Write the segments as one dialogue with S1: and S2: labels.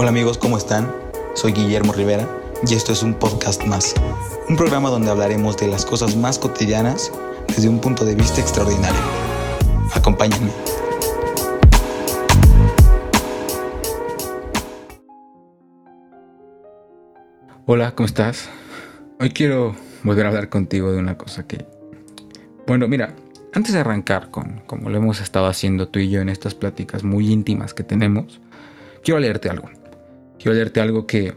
S1: Hola amigos, ¿cómo están? Soy Guillermo Rivera y esto es un podcast más. Un programa donde hablaremos de las cosas más cotidianas desde un punto de vista extraordinario. Acompáñenme.
S2: Hola, ¿cómo estás? Hoy quiero volver a hablar contigo de una cosa que... Bueno, mira, antes de arrancar con como lo hemos estado haciendo tú y yo en estas pláticas muy íntimas que tenemos, quiero leerte algo. Quiero leerte algo que...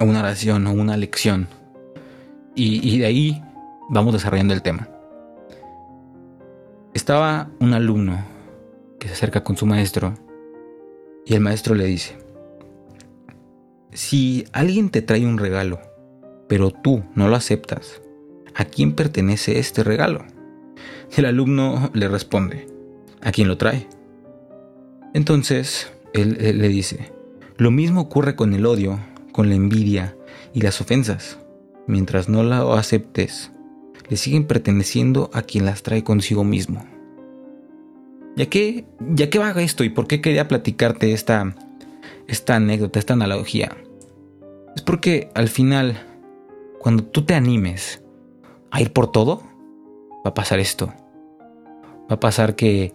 S2: una oración o una lección. Y, de ahí vamos desarrollando el tema. Estaba un alumno que se acerca con su maestro y el maestro le dice, si alguien te trae un regalo, pero tú no lo aceptas, ¿a quién pertenece este regalo? El alumno le responde, ¿a quién lo trae? Entonces, él, le dice, lo mismo ocurre con el odio, con la envidia y las ofensas. Mientras no la aceptes, le siguen perteneciendo a quien las trae consigo mismo. ¿Ya qué, ya qué va esto y por qué quería platicarte esta, esta anécdota, esta analogía? Es porque al final, cuando tú te animes a ir por todo, va a pasar esto. Va a pasar que,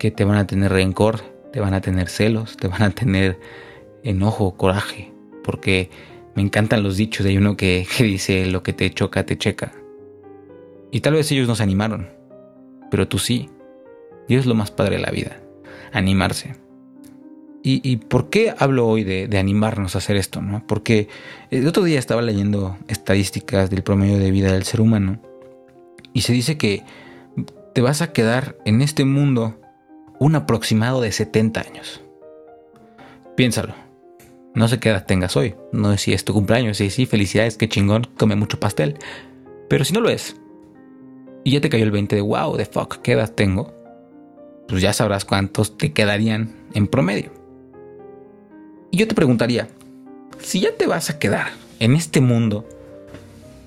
S2: que te van a tener rencor, te van a tener celos, te van a tener enojo, coraje, porque me encantan los dichos. Hay uno que, que dice, lo que te choca, te checa. Y tal vez ellos no se animaron, pero tú sí. Y es lo más padre de la vida, animarse. ¿Y, por qué hablo hoy de, animarnos a hacer esto? ¿no? Porque el otro día estaba leyendo estadísticas del promedio de vida del ser humano y se dice que te vas a quedar en este mundo un aproximado de 70 años. Piénsalo. No sé qué edad tengas hoy. No sé si es tu cumpleaños. Si sí, felicidades, qué chingón, come mucho pastel. Pero si no lo es, y ya te cayó el 20 de wow, de fuck, ¿qué edad tengo? Pues ya sabrás cuántos te quedarían en promedio. Y yo te preguntaría, si ya te vas a quedar en este mundo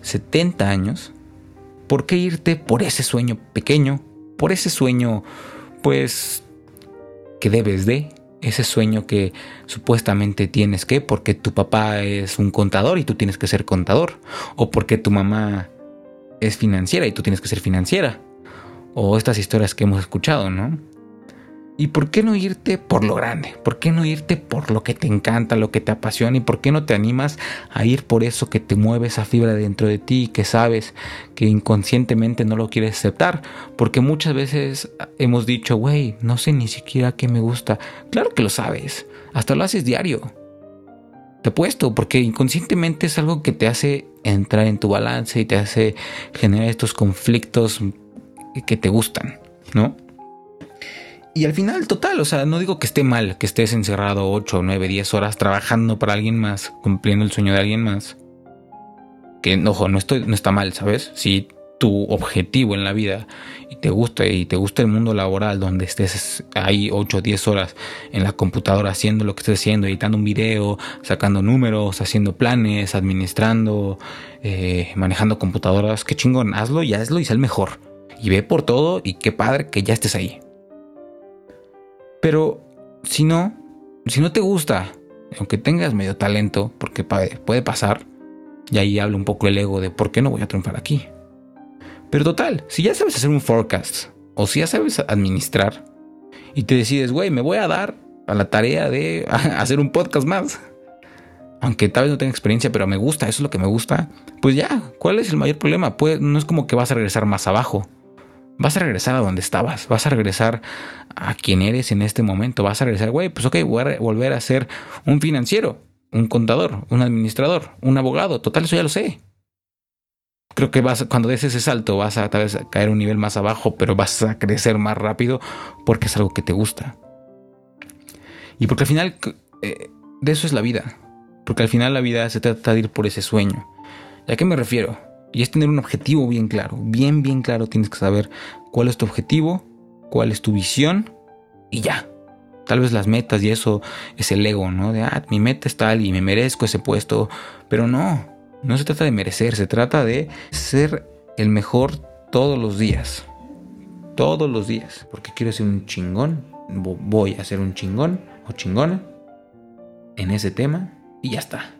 S2: 70 años, ¿por qué irte por ese sueño pequeño? Por ese sueño, pues, que debes de, ese sueño que supuestamente tienes que, porque tu papá es un contador y tú tienes que ser contador, o porque tu mamá es financiera y tú tienes que ser financiera, o estas historias que hemos escuchado, ¿no? ¿Y por qué no irte por lo grande? ¿Por qué no irte por lo que te encanta, lo que te apasiona? ¿Y por qué no te animas a ir por eso que te mueve esa fibra dentro de ti y que sabes que inconscientemente no lo quieres aceptar? Porque muchas veces hemos dicho, güey, no sé ni siquiera qué me gusta. Claro que lo sabes, hasta lo haces diario. Te puesto, porque inconscientemente es algo que te hace entrar en tu balance y te hace generar estos conflictos que te gustan, ¿no? Y al final, total, o sea, no digo que esté mal que estés encerrado 8, 9, 10 horas trabajando para alguien más, cumpliendo el sueño de alguien más. Que, ojo, no, estoy, no está mal, ¿sabes? Si tu objetivo en la vida y te gusta y te gusta el mundo laboral donde estés ahí 8 o 10 horas en la computadora haciendo lo que estés haciendo, editando un video, sacando números, haciendo planes, administrando, eh, manejando computadoras, qué chingón, hazlo y hazlo y el mejor. Y ve por todo y qué padre que ya estés ahí. Pero si no, si no te gusta, aunque tengas medio talento, porque puede pasar, y ahí habla un poco el ego de por qué no voy a triunfar aquí. Pero total, si ya sabes hacer un forecast, o si ya sabes administrar, y te decides, güey, me voy a dar a la tarea de hacer un podcast más. Aunque tal vez no tenga experiencia, pero me gusta, eso es lo que me gusta. Pues ya, ¿cuál es el mayor problema? Pues no es como que vas a regresar más abajo vas a regresar a donde estabas, vas a regresar a quien eres en este momento, vas a regresar, güey, pues ok, voy a volver a ser un financiero, un contador, un administrador, un abogado, total, eso ya lo sé. Creo que vas, cuando des ese salto vas a tal vez caer un nivel más abajo, pero vas a crecer más rápido porque es algo que te gusta. Y porque al final eh, de eso es la vida. Porque al final la vida se trata de ir por ese sueño. ¿A qué me refiero? Y es tener un objetivo bien claro, bien, bien claro. Tienes que saber cuál es tu objetivo, cuál es tu visión y ya. Tal vez las metas y eso es el ego, ¿no? De, ah, mi meta es tal y me merezco ese puesto. Pero no, no se trata de merecer, se trata de ser el mejor todos los días. Todos los días. Porque quiero ser un chingón. Voy a ser un chingón o chingona. en ese tema y ya está.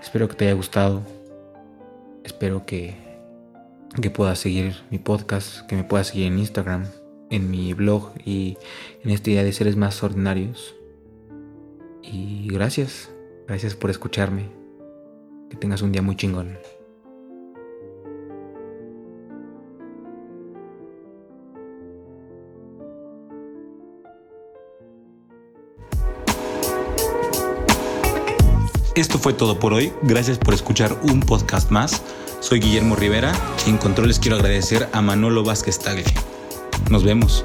S2: Espero que te haya gustado. Espero que, que puedas seguir mi podcast, que me puedas seguir en Instagram, en mi blog y en este día de seres más ordinarios. Y gracias, gracias por escucharme. Que tengas un día muy chingón.
S1: Esto fue todo por hoy. Gracias por escuchar un podcast más. Soy Guillermo Rivera y en controles quiero agradecer a Manolo Vázquez Tagle. Nos vemos.